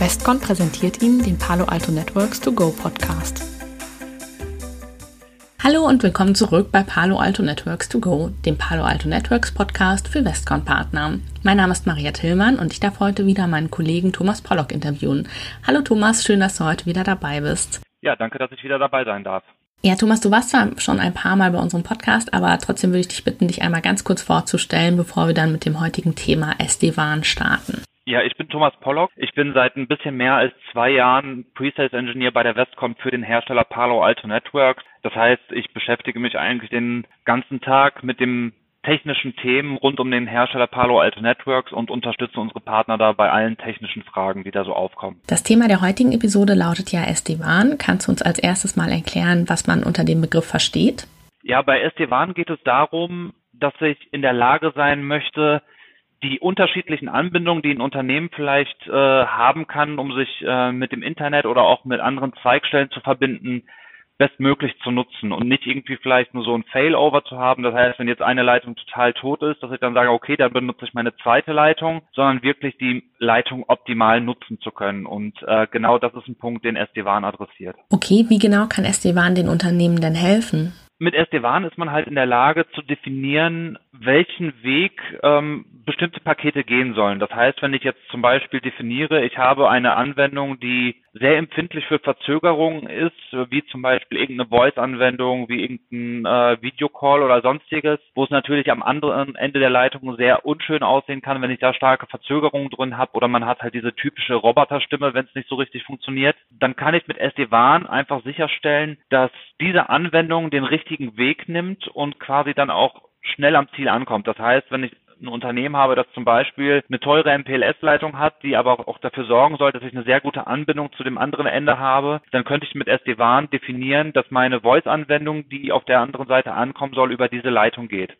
Westcon präsentiert Ihnen den Palo Alto Networks To Go Podcast. Hallo und willkommen zurück bei Palo Alto Networks To Go, dem Palo Alto Networks Podcast für Westcon Partner. Mein Name ist Maria Tillmann und ich darf heute wieder meinen Kollegen Thomas Pollock interviewen. Hallo Thomas, schön, dass du heute wieder dabei bist. Ja, danke, dass ich wieder dabei sein darf. Ja, Thomas, du warst zwar schon ein paar Mal bei unserem Podcast, aber trotzdem würde ich dich bitten, dich einmal ganz kurz vorzustellen, bevor wir dann mit dem heutigen Thema SD-WAN starten. Ja, ich bin Thomas Pollock. Ich bin seit ein bisschen mehr als zwei Jahren Pre-Sales Engineer bei der Westcom für den Hersteller Palo Alto Networks. Das heißt, ich beschäftige mich eigentlich den ganzen Tag mit dem technischen Themen rund um den Hersteller Palo Alto Networks und unterstütze unsere Partner da bei allen technischen Fragen, die da so aufkommen. Das Thema der heutigen Episode lautet ja SD-WAN. Kannst du uns als erstes mal erklären, was man unter dem Begriff versteht? Ja, bei SD-WAN geht es darum, dass ich in der Lage sein möchte, die unterschiedlichen Anbindungen, die ein Unternehmen vielleicht äh, haben kann, um sich äh, mit dem Internet oder auch mit anderen Zweigstellen zu verbinden, bestmöglich zu nutzen und nicht irgendwie vielleicht nur so ein Failover zu haben. Das heißt, wenn jetzt eine Leitung total tot ist, dass ich dann sage, okay, dann benutze ich meine zweite Leitung, sondern wirklich die Leitung optimal nutzen zu können. Und äh, genau das ist ein Punkt, den SD-WAN adressiert. Okay, wie genau kann SD-WAN den Unternehmen denn helfen? Mit SD-WAN ist man halt in der Lage zu definieren, welchen Weg ähm, bestimmte Pakete gehen sollen. Das heißt, wenn ich jetzt zum Beispiel definiere, ich habe eine Anwendung, die sehr empfindlich für Verzögerungen ist, wie zum Beispiel irgendeine Voice-Anwendung, wie irgendein äh, Videocall oder sonstiges, wo es natürlich am anderen Ende der Leitung sehr unschön aussehen kann, wenn ich da starke Verzögerungen drin habe oder man hat halt diese typische Roboterstimme, wenn es nicht so richtig funktioniert, dann kann ich mit SD-WAN einfach sicherstellen, dass diese Anwendung den richtigen Weg nimmt und quasi dann auch schnell am Ziel ankommt. Das heißt, wenn ich ein Unternehmen habe, das zum Beispiel eine teure MPLS-Leitung hat, die aber auch dafür sorgen soll, dass ich eine sehr gute Anbindung zu dem anderen Ende habe, dann könnte ich mit SD-WAN definieren, dass meine Voice-Anwendung, die auf der anderen Seite ankommen soll, über diese Leitung geht.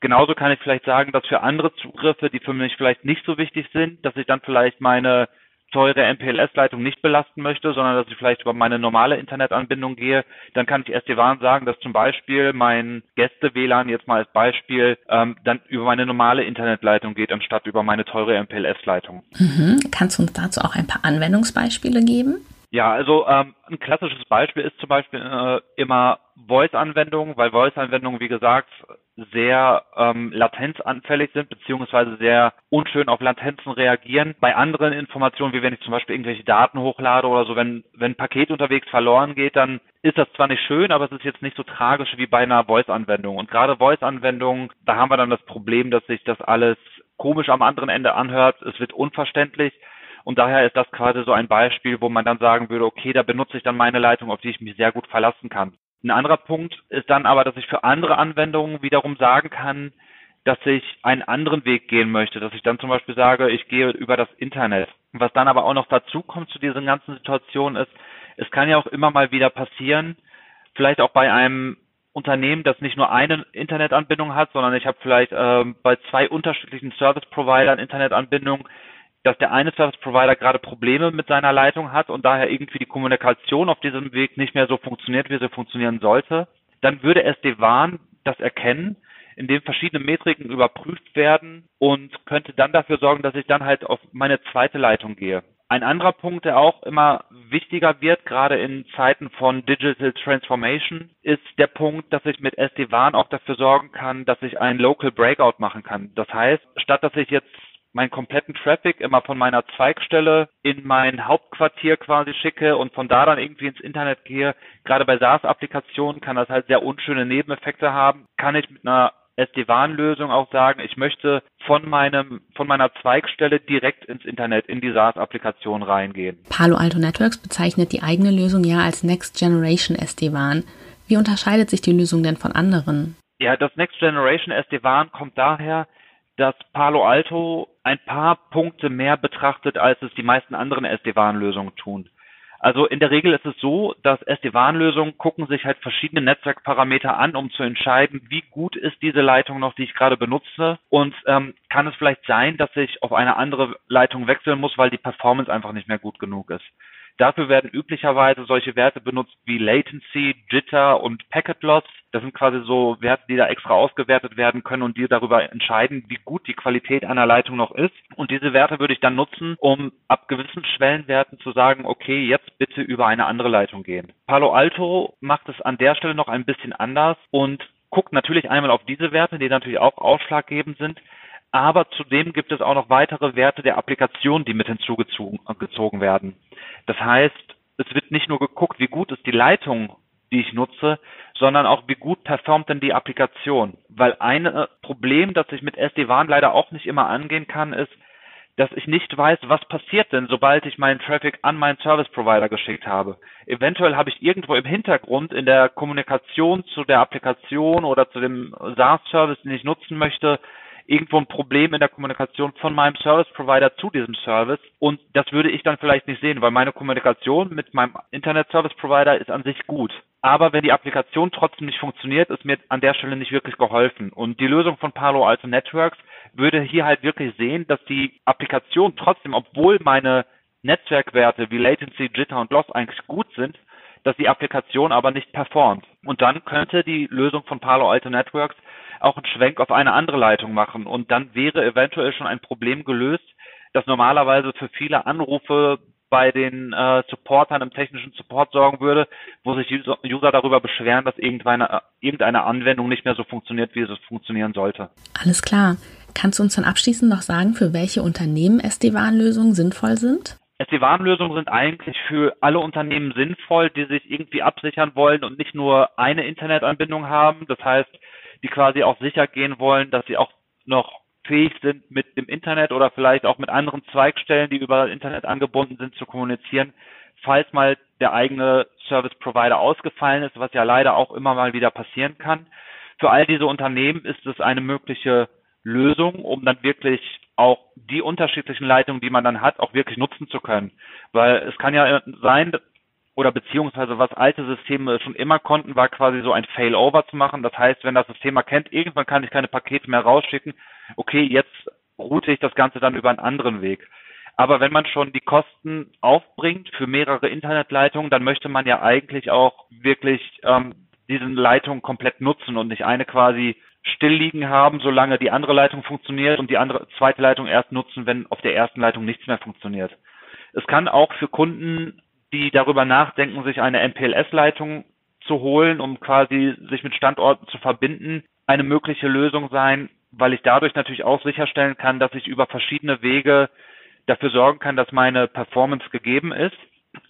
Genauso kann ich vielleicht sagen, dass für andere Zugriffe, die für mich vielleicht nicht so wichtig sind, dass ich dann vielleicht meine teure MPLS-Leitung nicht belasten möchte, sondern dass ich vielleicht über meine normale Internetanbindung gehe, dann kann ich SD-WAN sagen, dass zum Beispiel mein Gäste-WLAN jetzt mal als Beispiel ähm, dann über meine normale Internetleitung geht, anstatt über meine teure MPLS-Leitung. Mhm. Kannst du uns dazu auch ein paar Anwendungsbeispiele geben? Ja, also ähm, ein klassisches Beispiel ist zum Beispiel äh, immer Voice-Anwendungen, weil Voice-Anwendungen, wie gesagt, sehr ähm, latenzanfällig sind, beziehungsweise sehr unschön auf Latenzen reagieren. Bei anderen Informationen, wie wenn ich zum Beispiel irgendwelche Daten hochlade oder so, wenn, wenn ein Paket unterwegs verloren geht, dann ist das zwar nicht schön, aber es ist jetzt nicht so tragisch wie bei einer Voice-Anwendung. Und gerade Voice-Anwendungen, da haben wir dann das Problem, dass sich das alles komisch am anderen Ende anhört. Es wird unverständlich. Und daher ist das quasi so ein Beispiel, wo man dann sagen würde, okay, da benutze ich dann meine Leitung, auf die ich mich sehr gut verlassen kann. Ein anderer Punkt ist dann aber, dass ich für andere Anwendungen wiederum sagen kann, dass ich einen anderen Weg gehen möchte, dass ich dann zum Beispiel sage, ich gehe über das Internet. Was dann aber auch noch dazu kommt zu diesen ganzen Situationen ist, es kann ja auch immer mal wieder passieren, vielleicht auch bei einem Unternehmen, das nicht nur eine Internetanbindung hat, sondern ich habe vielleicht äh, bei zwei unterschiedlichen Service Providern Internetanbindung, dass der eine Service Provider gerade Probleme mit seiner Leitung hat und daher irgendwie die Kommunikation auf diesem Weg nicht mehr so funktioniert, wie sie funktionieren sollte, dann würde SD-WAN das erkennen, indem verschiedene Metriken überprüft werden und könnte dann dafür sorgen, dass ich dann halt auf meine zweite Leitung gehe. Ein anderer Punkt, der auch immer wichtiger wird, gerade in Zeiten von Digital Transformation, ist der Punkt, dass ich mit SD-WAN auch dafür sorgen kann, dass ich einen Local Breakout machen kann. Das heißt, statt dass ich jetzt meinen kompletten Traffic immer von meiner Zweigstelle in mein Hauptquartier quasi schicke und von da dann irgendwie ins Internet gehe. Gerade bei SaaS-Applikationen kann das halt sehr unschöne Nebeneffekte haben. Kann ich mit einer SD-WAN-Lösung auch sagen, ich möchte von meinem, von meiner Zweigstelle direkt ins Internet, in die SaaS-Applikation reingehen. Palo Alto Networks bezeichnet die eigene Lösung ja als Next Generation SD-WAN. Wie unterscheidet sich die Lösung denn von anderen? Ja, das Next Generation SD-WAN kommt daher, dass Palo Alto ein paar Punkte mehr betrachtet, als es die meisten anderen SD-WAN-Lösungen tun. Also in der Regel ist es so, dass SD-WAN-Lösungen gucken sich halt verschiedene Netzwerkparameter an, um zu entscheiden, wie gut ist diese Leitung noch, die ich gerade benutze und ähm, kann es vielleicht sein, dass ich auf eine andere Leitung wechseln muss, weil die Performance einfach nicht mehr gut genug ist. Dafür werden üblicherweise solche Werte benutzt wie Latency, Jitter und Packet Loss. Das sind quasi so Werte, die da extra ausgewertet werden können und die darüber entscheiden, wie gut die Qualität einer Leitung noch ist. Und diese Werte würde ich dann nutzen, um ab gewissen Schwellenwerten zu sagen, okay, jetzt bitte über eine andere Leitung gehen. Palo Alto macht es an der Stelle noch ein bisschen anders und guckt natürlich einmal auf diese Werte, die natürlich auch ausschlaggebend sind, aber zudem gibt es auch noch weitere Werte der Applikation, die mit hinzugezogen werden. Das heißt, es wird nicht nur geguckt, wie gut ist die Leitung, die ich nutze, sondern auch, wie gut performt denn die Applikation. Weil ein äh, Problem, das ich mit SD-WAN leider auch nicht immer angehen kann, ist, dass ich nicht weiß, was passiert denn, sobald ich meinen Traffic an meinen Service Provider geschickt habe. Eventuell habe ich irgendwo im Hintergrund in der Kommunikation zu der Applikation oder zu dem SaaS-Service, den ich nutzen möchte, irgendwo ein Problem in der Kommunikation von meinem Service Provider zu diesem Service und das würde ich dann vielleicht nicht sehen, weil meine Kommunikation mit meinem Internet Service Provider ist an sich gut. Aber wenn die Applikation trotzdem nicht funktioniert, ist mir an der Stelle nicht wirklich geholfen. Und die Lösung von Palo Alto Networks würde hier halt wirklich sehen, dass die Applikation trotzdem, obwohl meine Netzwerkwerte wie Latency, Jitter und Loss eigentlich gut sind, dass die Applikation aber nicht performt. Und dann könnte die Lösung von Palo Alto Networks auch einen Schwenk auf eine andere Leitung machen. Und dann wäre eventuell schon ein Problem gelöst, das normalerweise für viele Anrufe bei den äh, Supportern im technischen Support sorgen würde, wo sich User, darüber beschweren, dass irgendeine, irgendeine Anwendung nicht mehr so funktioniert, wie es funktionieren sollte. Alles klar. Kannst du uns dann abschließend noch sagen, für welche Unternehmen SD-WAN-Lösungen sinnvoll sind? SD-WAN-Lösungen sind eigentlich für alle Unternehmen sinnvoll, die sich irgendwie absichern wollen und nicht nur eine Internetanbindung haben. Das heißt, die quasi auch sicher gehen wollen, dass sie auch noch fähig sind, mit dem Internet oder vielleicht auch mit anderen Zweigstellen, die über Internet angebunden sind, zu kommunizieren, falls mal der eigene Service Provider ausgefallen ist, was ja leider auch immer mal wieder passieren kann. Für all diese Unternehmen ist es eine mögliche Lösung, um dann wirklich auch die unterschiedlichen Leitungen, die man dann hat, auch wirklich nutzen zu können. Weil es kann ja sein, oder beziehungsweise was alte Systeme schon immer konnten, war quasi so ein Failover zu machen. Das heißt, wenn das System erkennt, irgendwann kann ich keine Pakete mehr rausschicken, okay, jetzt route ich das Ganze dann über einen anderen Weg. Aber wenn man schon die Kosten aufbringt für mehrere Internetleitungen, dann möchte man ja eigentlich auch wirklich ähm, diese Leitung komplett nutzen und nicht eine quasi still liegen haben, solange die andere Leitung funktioniert und die andere zweite Leitung erst nutzen, wenn auf der ersten Leitung nichts mehr funktioniert. Es kann auch für Kunden die darüber nachdenken, sich eine MPLS-Leitung zu holen, um quasi sich mit Standorten zu verbinden, eine mögliche Lösung sein, weil ich dadurch natürlich auch sicherstellen kann, dass ich über verschiedene Wege dafür sorgen kann, dass meine Performance gegeben ist.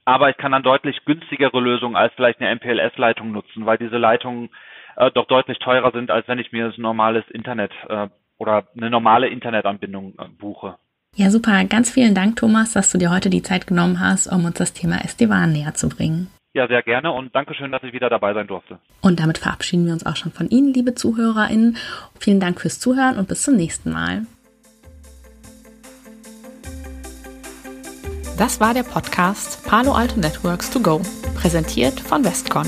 Aber ich kann dann deutlich günstigere Lösungen als vielleicht eine MPLS-Leitung nutzen, weil diese Leitungen äh, doch deutlich teurer sind, als wenn ich mir das normales Internet äh, oder eine normale Internetanbindung äh, buche. Ja, super. Ganz vielen Dank, Thomas, dass du dir heute die Zeit genommen hast, um uns das Thema SD-WAN näher zu bringen. Ja, sehr gerne und Dankeschön, dass ich wieder dabei sein durfte. Und damit verabschieden wir uns auch schon von Ihnen, liebe ZuhörerInnen. Vielen Dank fürs Zuhören und bis zum nächsten Mal. Das war der Podcast Palo Alto Networks to Go, präsentiert von Westcon.